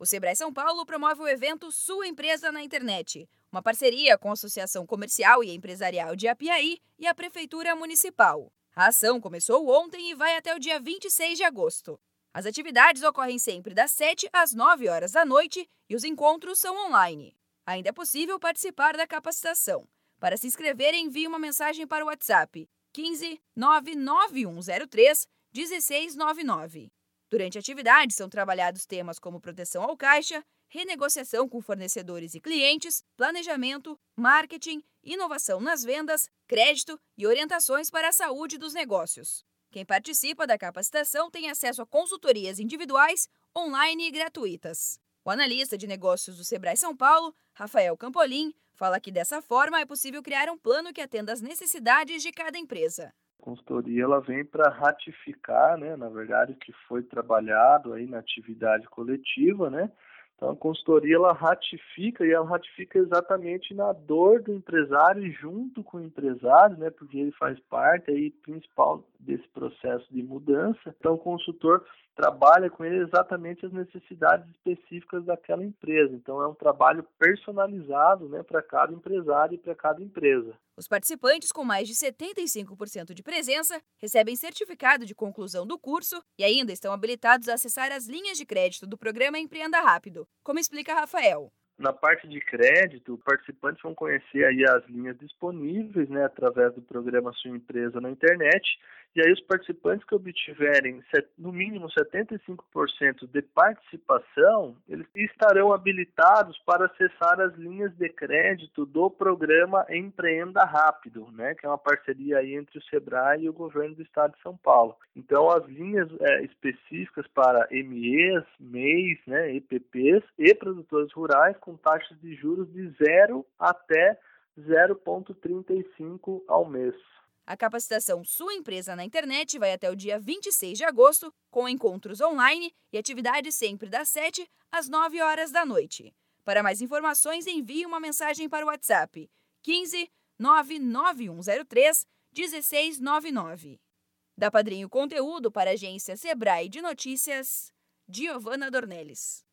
O Sebrae São Paulo promove o evento Sua Empresa na Internet, uma parceria com a Associação Comercial e Empresarial de Apiaí e a Prefeitura Municipal. A ação começou ontem e vai até o dia 26 de agosto. As atividades ocorrem sempre das 7 às 9 horas da noite e os encontros são online. Ainda é possível participar da capacitação. Para se inscrever, envie uma mensagem para o WhatsApp 15 99103 1699. Durante a atividade, são trabalhados temas como proteção ao caixa, renegociação com fornecedores e clientes, planejamento, marketing, inovação nas vendas, crédito e orientações para a saúde dos negócios. Quem participa da capacitação tem acesso a consultorias individuais, online e gratuitas. O analista de negócios do Sebrae São Paulo, Rafael Campolim, fala que dessa forma é possível criar um plano que atenda às necessidades de cada empresa. Consultoria ela vem para ratificar, né, na verdade, o que foi trabalhado aí na atividade coletiva, né? Então a consultoria ela ratifica e ela ratifica exatamente na dor do empresário junto com o empresário, né, porque ele faz parte aí principal desse processo de mudança. Então o consultor trabalha com ele exatamente as necessidades específicas daquela empresa. Então é um trabalho personalizado né, para cada empresário e para cada empresa. Os participantes com mais de 75% de presença recebem certificado de conclusão do curso e ainda estão habilitados a acessar as linhas de crédito do programa Empreenda Rápido, como explica Rafael. Na parte de crédito, participantes vão conhecer aí as linhas disponíveis, né, através do programa Sua Empresa na internet. E aí os participantes que obtiverem no mínimo 75% de participação, eles estarão habilitados para acessar as linhas de crédito do programa Empreenda Rápido, né, que é uma parceria aí entre o Sebrae e o governo do estado de São Paulo. Então as linhas é, específicas para MEs, MEIs, né, EPPs e produtores rurais com taxas de juros de 0 até 0,35 ao mês. A capacitação Sua Empresa na Internet vai até o dia 26 de agosto, com encontros online e atividades sempre das 7 às 9 horas da noite. Para mais informações, envie uma mensagem para o WhatsApp 15 99103 1699. Da Padrinho Conteúdo para a agência Sebrae de Notícias, Giovana Dornelles.